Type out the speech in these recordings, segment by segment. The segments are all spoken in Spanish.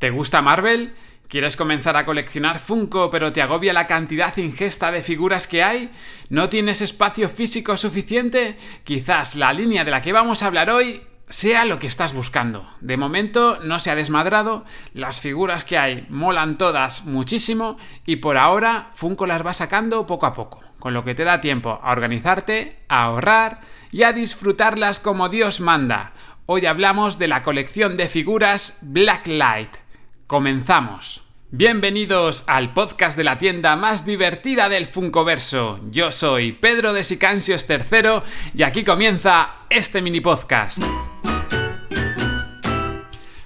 ¿Te gusta Marvel? ¿Quieres comenzar a coleccionar Funko pero te agobia la cantidad ingesta de figuras que hay? ¿No tienes espacio físico suficiente? Quizás la línea de la que vamos a hablar hoy sea lo que estás buscando. De momento no se ha desmadrado, las figuras que hay molan todas muchísimo y por ahora Funko las va sacando poco a poco, con lo que te da tiempo a organizarte, a ahorrar y a disfrutarlas como Dios manda. Hoy hablamos de la colección de figuras Blacklight. Comenzamos. Bienvenidos al podcast de la tienda más divertida del Funkoverso. Yo soy Pedro de Sicansios III y aquí comienza este mini podcast.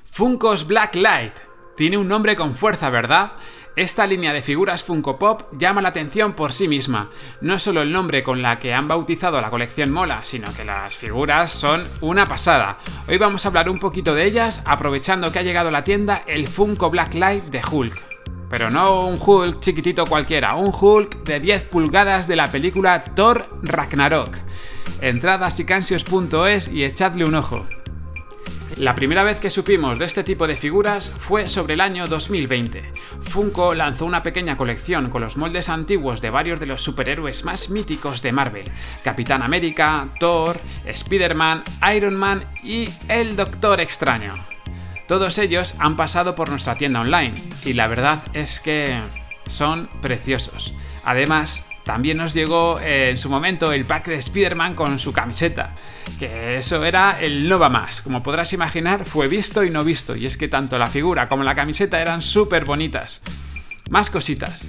Funkos Blacklight. Tiene un nombre con fuerza, ¿verdad? Esta línea de figuras Funko Pop llama la atención por sí misma. No solo el nombre con la que han bautizado la colección mola, sino que las figuras son una pasada. Hoy vamos a hablar un poquito de ellas, aprovechando que ha llegado a la tienda el Funko Blacklight de Hulk. Pero no un Hulk chiquitito cualquiera, un Hulk de 10 pulgadas de la película Thor Ragnarok. Entrad a sicansios.es y echadle un ojo. La primera vez que supimos de este tipo de figuras fue sobre el año 2020. Funko lanzó una pequeña colección con los moldes antiguos de varios de los superhéroes más míticos de Marvel: Capitán América, Thor, Spider-Man, Iron Man y el Doctor Extraño. Todos ellos han pasado por nuestra tienda online y la verdad es que son preciosos. Además, también nos llegó eh, en su momento el pack de Spider-Man con su camiseta, que eso era el no va más. Como podrás imaginar, fue visto y no visto, y es que tanto la figura como la camiseta eran súper bonitas. Más cositas.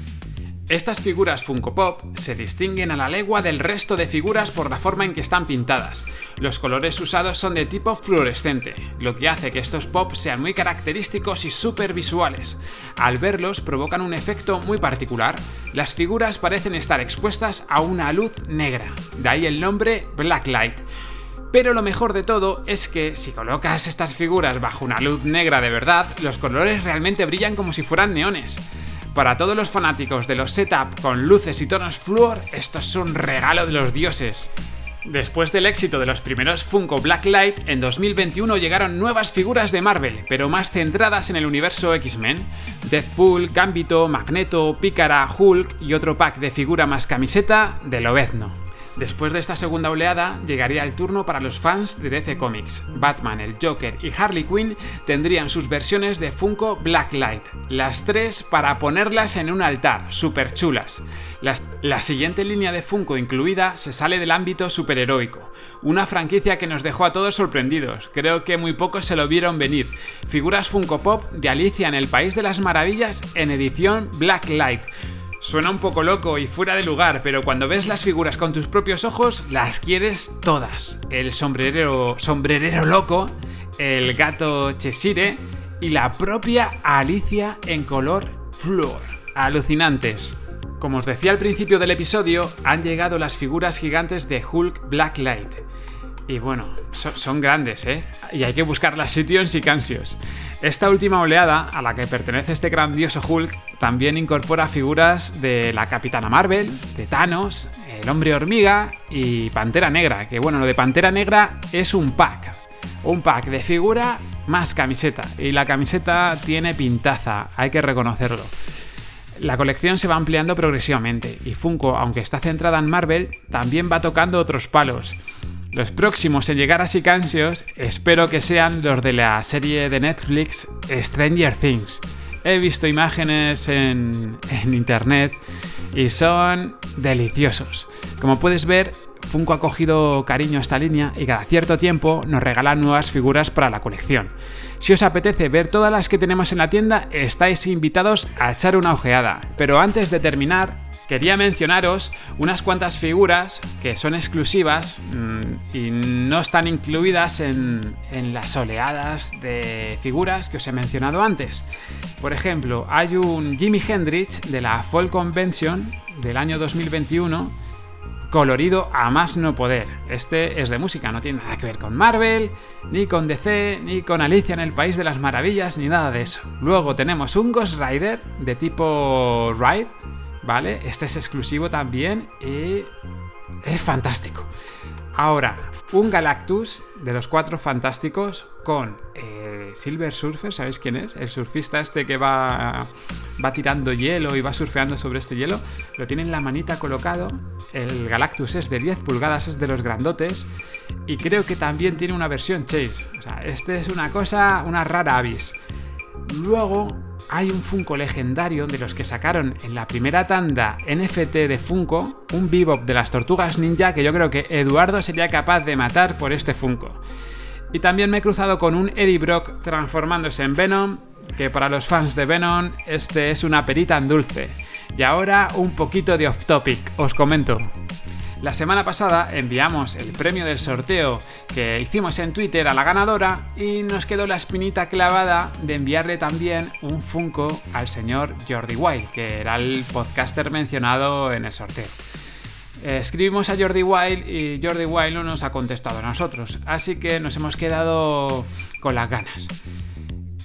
Estas figuras Funko Pop se distinguen a la legua del resto de figuras por la forma en que están pintadas. Los colores usados son de tipo fluorescente, lo que hace que estos pop sean muy característicos y súper visuales. Al verlos provocan un efecto muy particular. Las figuras parecen estar expuestas a una luz negra, de ahí el nombre Blacklight. Pero lo mejor de todo es que si colocas estas figuras bajo una luz negra de verdad, los colores realmente brillan como si fueran neones. Para todos los fanáticos de los setup con luces y tonos fluor, esto es un regalo de los dioses. Después del éxito de los primeros Funko Blacklight, en 2021 llegaron nuevas figuras de Marvel, pero más centradas en el universo X-Men. Deathpool, Gambito, Magneto, Pícara, Hulk y otro pack de figura más camiseta de Lobezno. Después de esta segunda oleada, llegaría el turno para los fans de DC Comics. Batman, el Joker y Harley Quinn tendrían sus versiones de Funko Blacklight, las tres para ponerlas en un altar, super chulas. la siguiente línea de Funko incluida se sale del ámbito superheroico, una franquicia que nos dejó a todos sorprendidos, creo que muy pocos se lo vieron venir. Figuras Funko Pop de Alicia en el País de las Maravillas en edición Blacklight Suena un poco loco y fuera de lugar, pero cuando ves las figuras con tus propios ojos, las quieres todas. El sombrerero, sombrerero loco, el gato Cheshire y la propia Alicia en color flor. Alucinantes. Como os decía al principio del episodio, han llegado las figuras gigantes de Hulk Blacklight. Y bueno, son, grandes, ¿eh? Y hay que buscarlas sitio en Sicansios. Esta última oleada, a la que pertenece este grandioso Hulk, también incorpora figuras de la Capitana Marvel, de Thanos, el Hombre Hormiga y Pantera Negra, que bueno, lo de Pantera Negra es un pack. Un pack de figura más camiseta. Y la camiseta tiene pintaza, hay que reconocerlo. La colección se va ampliando progresivamente y Funko, aunque está centrada en Marvel, también va tocando otros palos. Los próximos en llegar a Sicansios espero que sean los de la serie de Netflix Stranger Things. He visto imágenes en, internet y son deliciosos. Como puedes ver, Funko ha cogido cariño a esta línea y cada cierto tiempo nos regalan nuevas figuras para la colección. Si os apetece ver todas las que tenemos en la tienda, estáis invitados a echar una ojeada. Pero antes de terminar, quería mencionaros unas cuantas figuras que son exclusivas mm, y no están incluidas en, las oleadas de figuras que os he mencionado antes. Por ejemplo, hay un Jimi Hendrix de la Fall Convention del año 2021 colorido a más no poder. Este es de música, no tiene nada que ver con Marvel, ni con DC, ni con Alicia en el País de las Maravillas, ni nada de eso. Luego tenemos un Ghost Rider de tipo Ride, ¿vale? Este es exclusivo también y es fantástico. Ahora, un Galactus de los cuatro fantásticos, con eh, Silver Surfer, ¿sabéis quién es? El surfista este que va, va tirando hielo y va surfeando sobre este hielo. Lo tiene en la manita colocado. El Galactus es de 10 pulgadas, es de los grandotes. Y creo que también tiene una versión Chase. O sea, este es una cosa, una rara avis. Luego hay un Funko legendario de los que sacaron en la primera tanda NFT de Funko, un Bebop de las Tortugas Ninja que yo creo que Eduardo sería capaz de matar por este Funko. Y también me he cruzado con un Eddie Brock transformándose en Venom, que para los fans de Venom este es una perita en dulce. Y ahora un poquito de off topic, os comento. La semana pasada enviamos el premio del sorteo que hicimos en Twitter a la ganadora y nos quedó la espinita clavada de enviarle también un Funko al señor Jordi Wild, que era el podcaster mencionado en el sorteo. Escribimos a Jordi Wild y Jordi Wild no nos ha contestado a nosotros, así que nos hemos quedado con las ganas.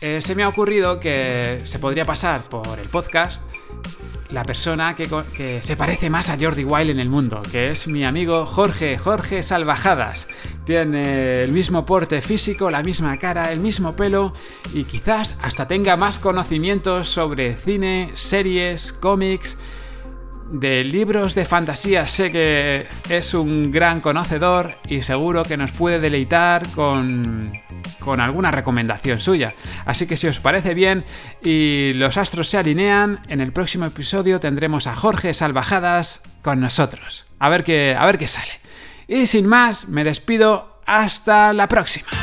Eh, se me ha ocurrido que se podría pasar por el podcast la persona que, se parece más a Jordi Wild en el mundo, que es mi amigo Jorge, Jorge Salvajadas. Tiene el mismo porte físico, la misma cara, el mismo pelo y quizás hasta tenga más conocimientos sobre cine, series, cómics de libros de fantasía sé que es un gran conocedor y seguro que nos puede deleitar con, con alguna recomendación suya. Así que si os parece bien y los astros se alinean, en el próximo episodio tendremos a Jorge Salvajadas con nosotros. A ver qué, a ver qué sale. Y sin más, me despido. Hasta la próxima.